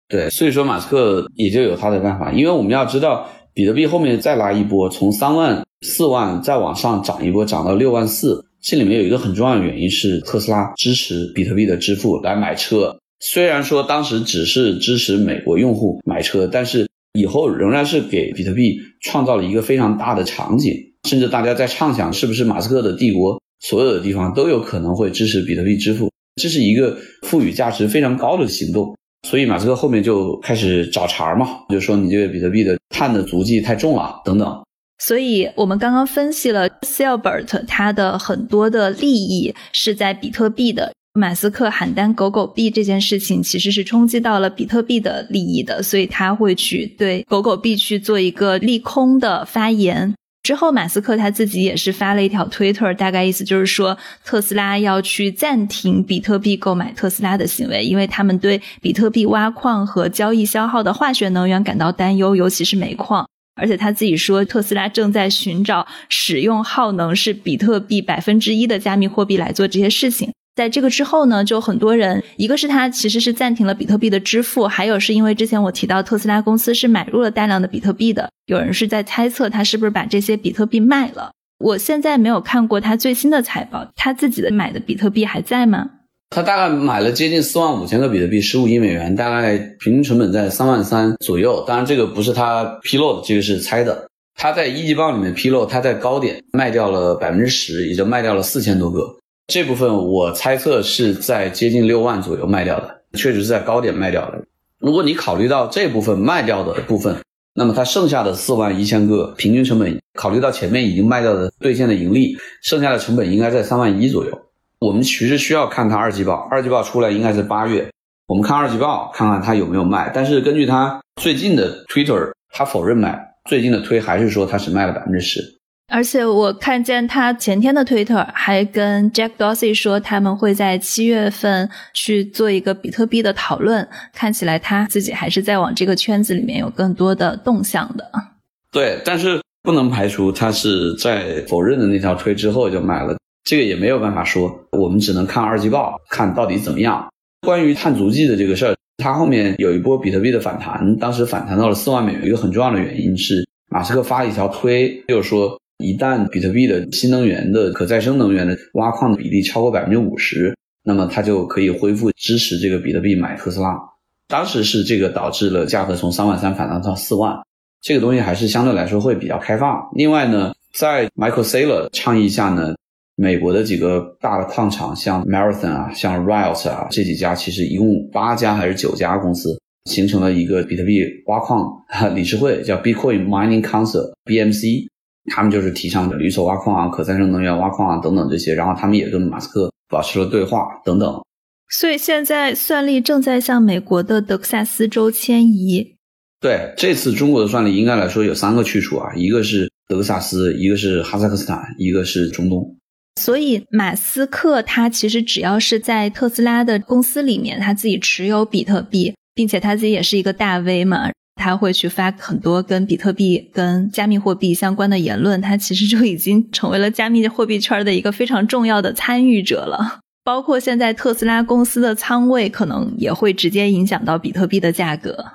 对，所以说马斯克也就有他的办法，因为我们要知道。比特币后面再拉一波，从三万、四万再往上涨一波，涨到六万四。这里面有一个很重要的原因是特斯拉支持比特币的支付来买车。虽然说当时只是支持美国用户买车，但是以后仍然是给比特币创造了一个非常大的场景。甚至大家在畅想，是不是马斯克的帝国所有的地方都有可能会支持比特币支付？这是一个赋予价值非常高的行动。所以马斯克后面就开始找茬嘛，就说你这个比特币的碳的足迹太重了等等。所以我们刚刚分析了 s a l b e r t 他的很多的利益是在比特币的，马斯克喊单狗狗币这件事情其实是冲击到了比特币的利益的，所以他会去对狗狗币去做一个利空的发言。之后，马斯克他自己也是发了一条推特，大概意思就是说，特斯拉要去暂停比特币购买特斯拉的行为，因为他们对比特币挖矿和交易消耗的化学能源感到担忧，尤其是煤矿。而且他自己说，特斯拉正在寻找使用耗能是比特币百分之一的加密货币来做这些事情。在这个之后呢，就很多人，一个是他其实是暂停了比特币的支付，还有是因为之前我提到特斯拉公司是买入了大量的比特币的，有人是在猜测他是不是把这些比特币卖了。我现在没有看过他最新的财报，他自己的买的比特币还在吗？他大概买了接近四万五千个比特币，十五亿美元，大概平均成本在三万三左右。当然这个不是他披露的，这个是猜的。他在一季报里面披露，他在高点卖掉了百分之十，也就卖掉了四千多个。这部分我猜测是在接近六万左右卖掉的，确实是在高点卖掉的。如果你考虑到这部分卖掉的部分，那么它剩下的四万一千个平均成本，考虑到前面已经卖掉的兑现的盈利，剩下的成本应该在三万一左右。我们其实需要看它二季报，二季报出来应该是八月，我们看二季报看看它有没有卖。但是根据它最近的 Twitter，它否认卖，最近的推还是说它只卖了百分之十。而且我看见他前天的推特还跟 Jack Dorsey 说，他们会在七月份去做一个比特币的讨论。看起来他自己还是在往这个圈子里面有更多的动向的。对，但是不能排除他是在否认的那条推之后就买了，这个也没有办法说。我们只能看二季报，看到底怎么样。关于碳足迹的这个事儿，它后面有一波比特币的反弹，当时反弹到了四万美元，一个很重要的原因是马斯克发了一条推，就是说。一旦比特币的新能源的可再生能源的挖矿的比例超过百分之五十，那么它就可以恢复支持这个比特币买特斯拉。当时是这个导致了价格从三万三反弹到四万，这个东西还是相对来说会比较开放。另外呢，在 Michael Saylor 倡议下呢，美国的几个大的矿场，像 Marathon 啊，像 Riot 啊这几家，其实一共八家还是九家公司，形成了一个比特币挖矿理事会，叫 Bitcoin Mining Council（BMC）。他们就是提倡绿色挖矿啊、可再生能源挖矿啊等等这些，然后他们也跟马斯克保持了对话等等。所以现在算力正在向美国的德克萨斯州迁移。对，这次中国的算力应该来说有三个去处啊，一个是德克萨斯，一个是哈萨克斯坦，一个是中东。所以马斯克他其实只要是在特斯拉的公司里面，他自己持有比特币，并且他自己也是一个大 V 嘛，他会去发很多跟比特币、跟加密货币相关的言论，他其实就已经成为了加密货币圈的一个非常重要的参与者了。包括现在特斯拉公司的仓位，可能也会直接影响到比特币的价格。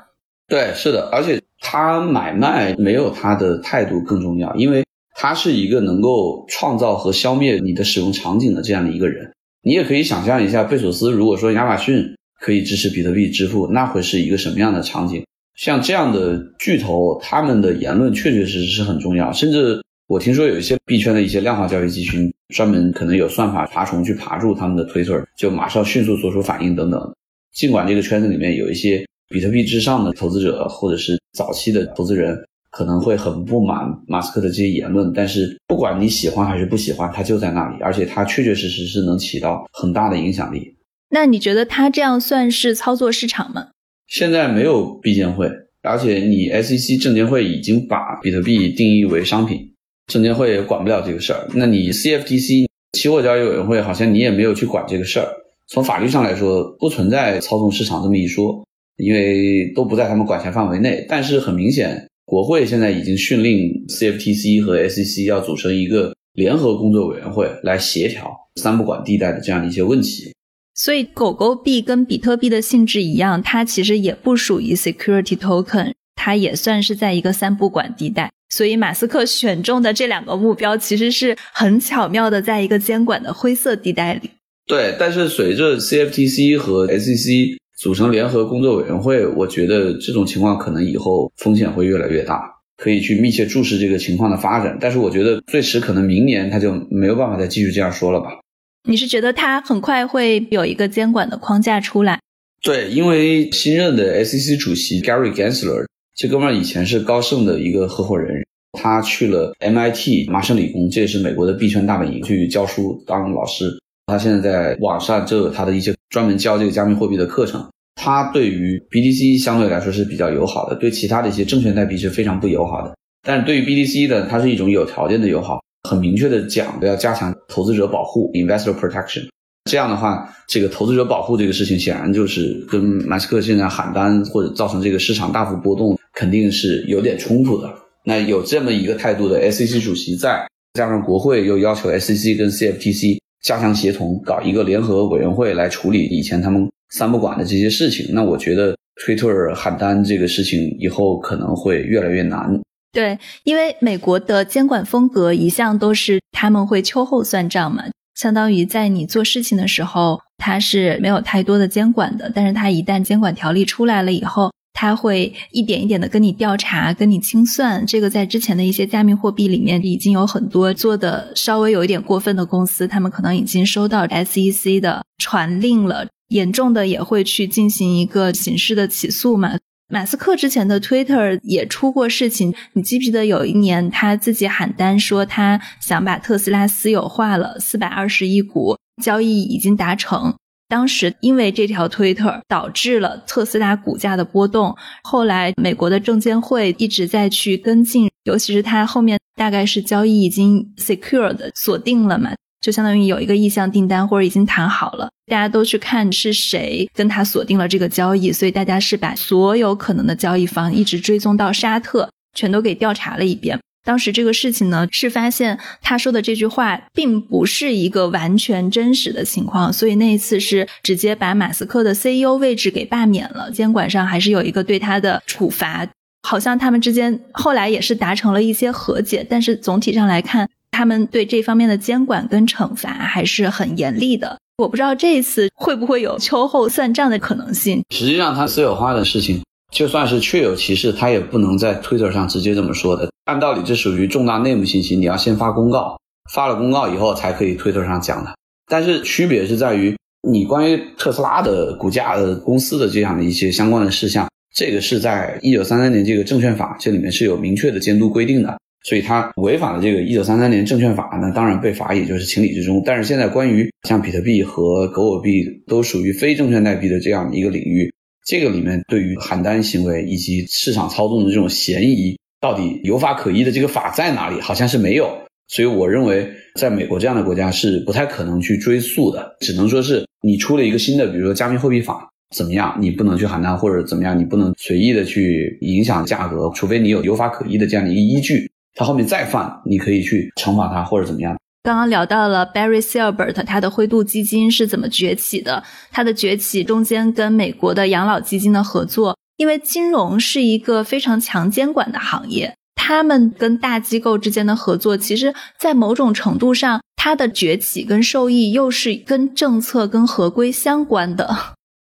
对，是的，而且他买卖没有他的态度更重要，因为。他是一个能够创造和消灭你的使用场景的这样的一个人。你也可以想象一下，贝索斯如果说亚马逊可以支持比特币支付，那会是一个什么样的场景？像这样的巨头，他们的言论确确实实是很重要。甚至我听说有一些币圈的一些量化交易基金，专门可能有算法爬虫去爬住他们的推特就马上迅速做出反应等等。尽管这个圈子里面有一些比特币之上的投资者，或者是早期的投资人。可能会很不满马斯克的这些言论，但是不管你喜欢还是不喜欢，他就在那里，而且他确确实实是能起到很大的影响力。那你觉得他这样算是操作市场吗？现在没有币监会，而且你 SEC 证监会已经把比特币定义为商品，证监会也管不了这个事儿。那你 CFTC 期货交易委员会好像你也没有去管这个事儿。从法律上来说，不存在操纵市场这么一说，因为都不在他们管辖范围内。但是很明显。国会现在已经训令 CFTC 和 SEC 要组成一个联合工作委员会来协调三不管地带的这样的一些问题。所以，狗狗币跟比特币的性质一样，它其实也不属于 security token，它也算是在一个三不管地带。所以，马斯克选中的这两个目标，其实是很巧妙的在一个监管的灰色地带里。对，但是随着 CFTC 和 SEC。组成联合工作委员会，我觉得这种情况可能以后风险会越来越大，可以去密切注视这个情况的发展。但是我觉得最迟可能明年他就没有办法再继续这样说了吧？你是觉得他很快会有一个监管的框架出来？对，因为新任的 SEC 主席 Gary Gensler 这哥们儿以前是高盛的一个合伙人，他去了 MIT 麻省理工，这也是美国的币圈大本营去教书当老师。他现在在网上就有他的一些专门教这个加密货币的课程。它对于 BTC 相对来说是比较友好的，对其他的一些证券代币是非常不友好的。但是对于 BTC 的，它是一种有条件的友好，很明确的讲的要加强投资者保护 （investor protection）。这样的话，这个投资者保护这个事情，显然就是跟马斯克现在喊单或者造成这个市场大幅波动，肯定是有点冲突的。那有这么一个态度的 SEC 主席在，加上国会又要求 SEC 跟 CFTC。加强协同，搞一个联合委员会来处理以前他们三不管的这些事情。那我觉得推特喊单这个事情以后可能会越来越难。对，因为美国的监管风格一向都是他们会秋后算账嘛，相当于在你做事情的时候，他是没有太多的监管的。但是他一旦监管条例出来了以后，他会一点一点的跟你调查，跟你清算。这个在之前的一些加密货币里面已经有很多做的稍微有一点过分的公司，他们可能已经收到 SEC 的传令了，严重的也会去进行一个刑事的起诉嘛。马斯克之前的 Twitter 也出过事情，你记不记得有一年他自己喊单说他想把特斯拉私有化了，四百二十亿股交易已经达成。当时因为这条推特导致了特斯拉股价的波动，后来美国的证监会一直在去跟进，尤其是它后面大概是交易已经 secured 锁定了嘛，就相当于有一个意向订单或者已经谈好了，大家都去看是谁跟他锁定了这个交易，所以大家是把所有可能的交易方一直追踪到沙特，全都给调查了一遍。当时这个事情呢，是发现他说的这句话并不是一个完全真实的情况，所以那一次是直接把马斯克的 CEO 位置给罢免了，监管上还是有一个对他的处罚。好像他们之间后来也是达成了一些和解，但是总体上来看，他们对这方面的监管跟惩罚还是很严厉的。我不知道这一次会不会有秋后算账的可能性。实际上，他私有化的事情。就算是确有其事，他也不能在 Twitter 上直接这么说的。按道理，这属于重大内幕信息，你要先发公告，发了公告以后才可以 Twitter 上讲的。但是区别是在于，你关于特斯拉的股价的公司的这样的一些相关的事项，这个是在一九三三年这个证券法这里面是有明确的监督规定的。所以他违反了这个一九三三年证券法，那当然被罚也就是情理之中。但是现在关于像比特币和狗狗币都属于非证券代币的这样的一个领域，这个里面对于邯郸行为以及市场操纵的这种嫌疑，到底有法可依的这个法在哪里？好像是没有。所以我认为，在美国这样的国家是不太可能去追溯的，只能说是你出了一个新的，比如说加密货币法。怎么样？你不能去喊它，或者怎么样？你不能随意的去影响价格，除非你有有法可依的这样的一个依据。它后面再犯，你可以去惩罚它或者怎么样。刚刚聊到了 Barry Silbert，他的灰度基金是怎么崛起的？它的崛起中间跟美国的养老基金的合作，因为金融是一个非常强监管的行业，他们跟大机构之间的合作，其实在某种程度上，它的崛起跟受益又是跟政策跟合规相关的。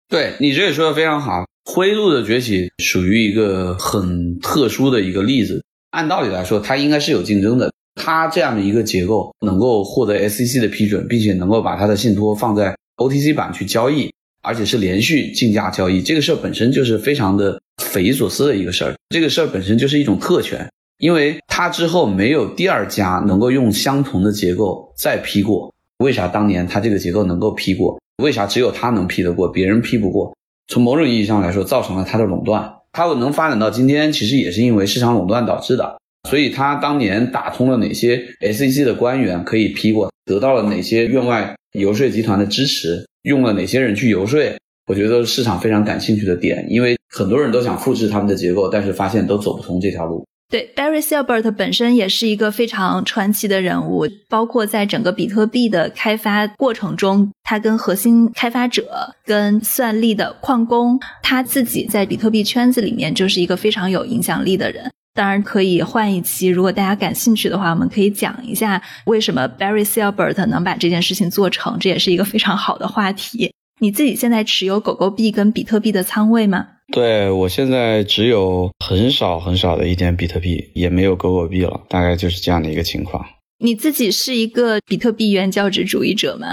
对你这个说的非常好，灰度的崛起属于一个很特殊的一个例子。按道理来说，它应该是有竞争的。它这样的一个结构能够获得 SEC 的批准，并且能够把它的信托放在 OTC 版去交易，而且是连续竞价交易，这个事儿本身就是非常的匪夷所思的一个事儿。这个事儿本身就是一种特权，因为它之后没有第二家能够用相同的结构再批过。为啥当年它这个结构能够批过？为啥只有他能批得过，别人批不过？从某种意义上来说，造成了他的垄断。他能发展到今天，其实也是因为市场垄断导致的。所以，他当年打通了哪些 SEC 的官员可以批过，得到了哪些院外游说集团的支持，用了哪些人去游说，我觉得市场非常感兴趣的点。因为很多人都想复制他们的结构，但是发现都走不通这条路。对，Barry Silbert 本身也是一个非常传奇的人物，包括在整个比特币的开发过程中，他跟核心开发者、跟算力的矿工，他自己在比特币圈子里面就是一个非常有影响力的人。当然，可以换一期，如果大家感兴趣的话，我们可以讲一下为什么 Barry Silbert 能把这件事情做成，这也是一个非常好的话题。你自己现在持有狗狗币跟比特币的仓位吗？对我现在只有很少很少的一点比特币，也没有狗狗币了，大概就是这样的一个情况。你自己是一个比特币原教旨主义者吗？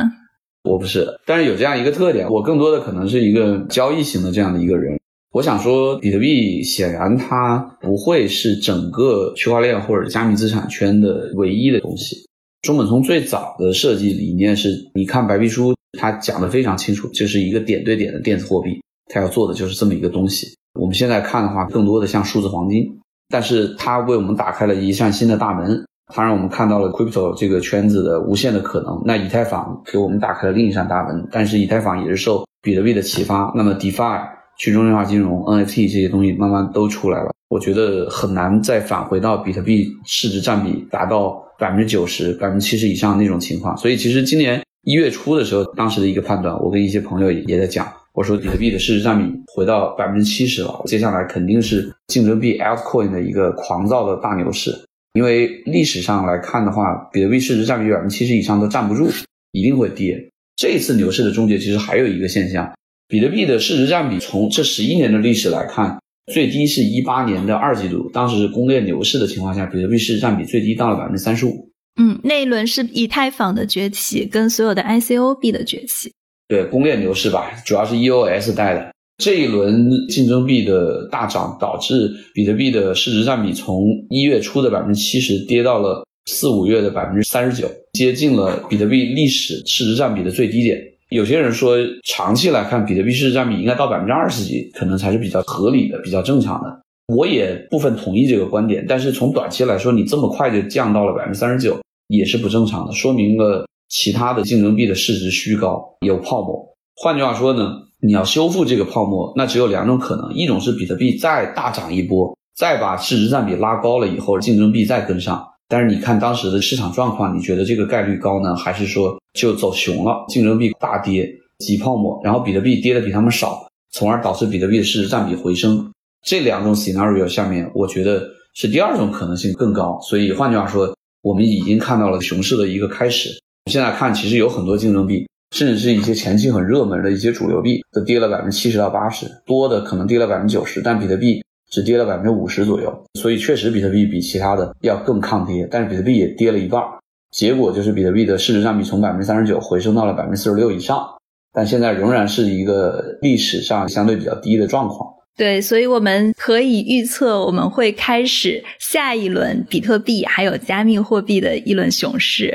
我不是，但是有这样一个特点，我更多的可能是一个交易型的这样的一个人。我想说，比特币显然它不会是整个区块链或者加密资产圈的唯一的东西。中本聪最早的设计理念是，你看白皮书，它讲的非常清楚，就是一个点对点的电子货币。它要做的就是这么一个东西。我们现在看的话，更多的像数字黄金，但是它为我们打开了一扇新的大门，它让我们看到了 crypto 这个圈子的无限的可能。那以太坊给我们打开了另一扇大门，但是以太坊也是受比特币的启发。那么 DeFi 去中心化金融、NFT 这些东西慢慢都出来了，我觉得很难再返回到比特币市值占比达到百分之九十、百分之七十以上那种情况。所以其实今年一月初的时候，当时的一个判断，我跟一些朋友也在讲。我说比特币的市值占比回到百分之七十了，接下来肯定是竞争币 altcoin 的一个狂躁的大牛市。因为历史上来看的话，比特币市值占比百分之七十以上都站不住，一定会跌。这一次牛市的终结其实还有一个现象，比特币的市值占比从这十一年的历史来看，最低是一八年的二季度，当时攻略牛市的情况下，比特币市值占比最低到了百分之三十五。嗯，那一轮是以太坊的崛起跟所有的 ICO 币的崛起。对，公链牛市吧，主要是 EOS 带的。这一轮竞争币的大涨，导致比特币的市值占比从一月初的百分之七十跌到了四五月的百分之三十九，接近了比特币历史市值占比的最低点。有些人说，长期来看，比特币市值占比应该到百分之二十几，可能才是比较合理的、比较正常的。我也部分同意这个观点，但是从短期来说，你这么快就降到了百分之三十九，也是不正常的，说明了。其他的竞争币的市值虚高，有泡沫。换句话说呢，你要修复这个泡沫，那只有两种可能：一种是比特币再大涨一波，再把市值占比拉高了以后，竞争币再跟上。但是你看当时的市场状况，你觉得这个概率高呢，还是说就走熊了？竞争币大跌，挤泡沫，然后比特币跌的比他们少，从而导致比特币的市值占比回升。这两种 scenario 下面，我觉得是第二种可能性更高。所以换句话说，我们已经看到了熊市的一个开始。现在看，其实有很多竞争币，甚至是一些前期很热门的一些主流币，都跌了百分之七十到八十，多的可能跌了百分之九十，但比特币只跌了百分之五十左右。所以确实，比特币比其他的要更抗跌，但是比特币也跌了一半。结果就是比特币的市值占比从百分之三十九回升到了百分之四十六以上，但现在仍然是一个历史上相对比较低的状况。对，所以我们可以预测，我们会开始下一轮比特币还有加密货币的一轮熊市。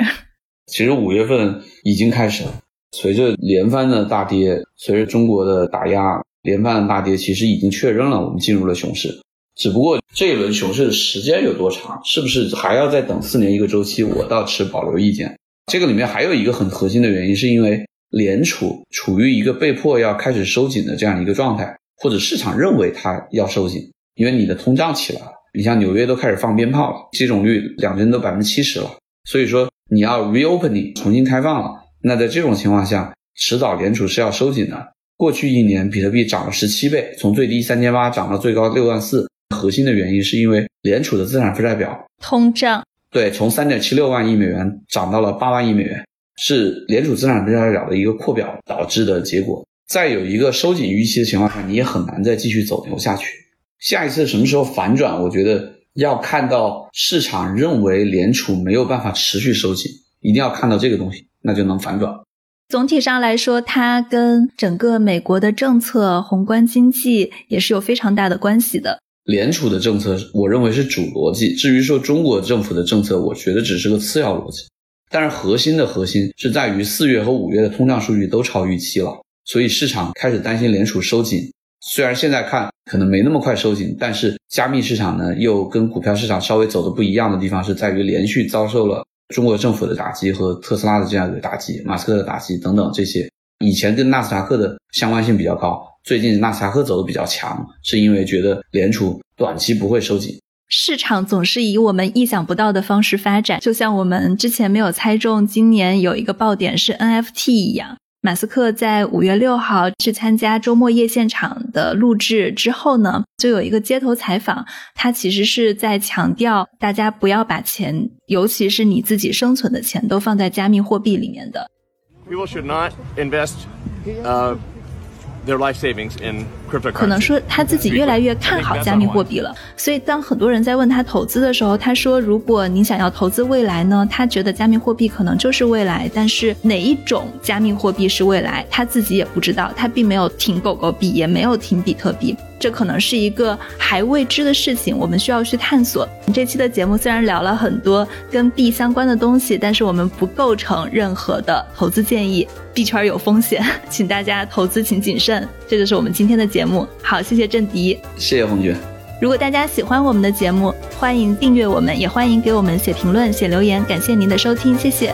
其实五月份已经开始了，随着连番的大跌，随着中国的打压，连番的大跌，其实已经确认了我们进入了熊市。只不过这一轮熊市的时间有多长，是不是还要再等四年一个周期？我倒持保留意见。这个里面还有一个很核心的原因，是因为联储处于一个被迫要开始收紧的这样一个状态，或者市场认为它要收紧，因为你的通胀起来了，你像纽约都开始放鞭炮了，接种率两针都百分之七十了，所以说。你要 reopening 重新开放了，那在这种情况下，迟早联储是要收紧的。过去一年，比特币涨了十七倍，从最低三千八涨到最高六万四。核心的原因是因为联储的资产负债表通胀，对，从三点七六万亿美元涨到了八万亿美元，是联储资产负债表的一个扩表导致的结果。在有一个收紧预期的情况下，你也很难再继续走牛下去。下一次什么时候反转？我觉得。要看到市场认为联储没有办法持续收紧，一定要看到这个东西，那就能反转。总体上来说，它跟整个美国的政策、宏观经济也是有非常大的关系的。联储的政策，我认为是主逻辑。至于说中国政府的政策，我觉得只是个次要逻辑。但是核心的核心是在于四月和五月的通胀数据都超预期了，所以市场开始担心联储收紧。虽然现在看可能没那么快收紧，但是加密市场呢又跟股票市场稍微走的不一样的地方是在于连续遭受了中国政府的打击和特斯拉的这样一个打击、马斯克的打击等等这些。以前跟纳斯达克的相关性比较高，最近纳斯达克走的比较强，是因为觉得联储短期不会收紧。市场总是以我们意想不到的方式发展，就像我们之前没有猜中今年有一个爆点是 NFT 一样。马斯克在五月六号去参加周末夜现场的录制之后呢，就有一个街头采访，他其实是在强调大家不要把钱，尤其是你自己生存的钱，都放在加密货币里面的。People should not invest, uh. their life savings in。可能说他自己越来越看好加密货币了，所以当很多人在问他投资的时候，他说：“如果你想要投资未来呢，他觉得加密货币可能就是未来，但是哪一种加密货币是未来，他自己也不知道。他并没有停狗狗币，也没有停比特币。”这可能是一个还未知的事情，我们需要去探索。这期的节目虽然聊了很多跟币相关的东西，但是我们不构成任何的投资建议。币圈有风险，请大家投资请谨慎。这就是我们今天的节目。好，谢谢郑迪，谢谢红军。如果大家喜欢我们的节目，欢迎订阅我们，也欢迎给我们写评论、写留言。感谢您的收听，谢谢。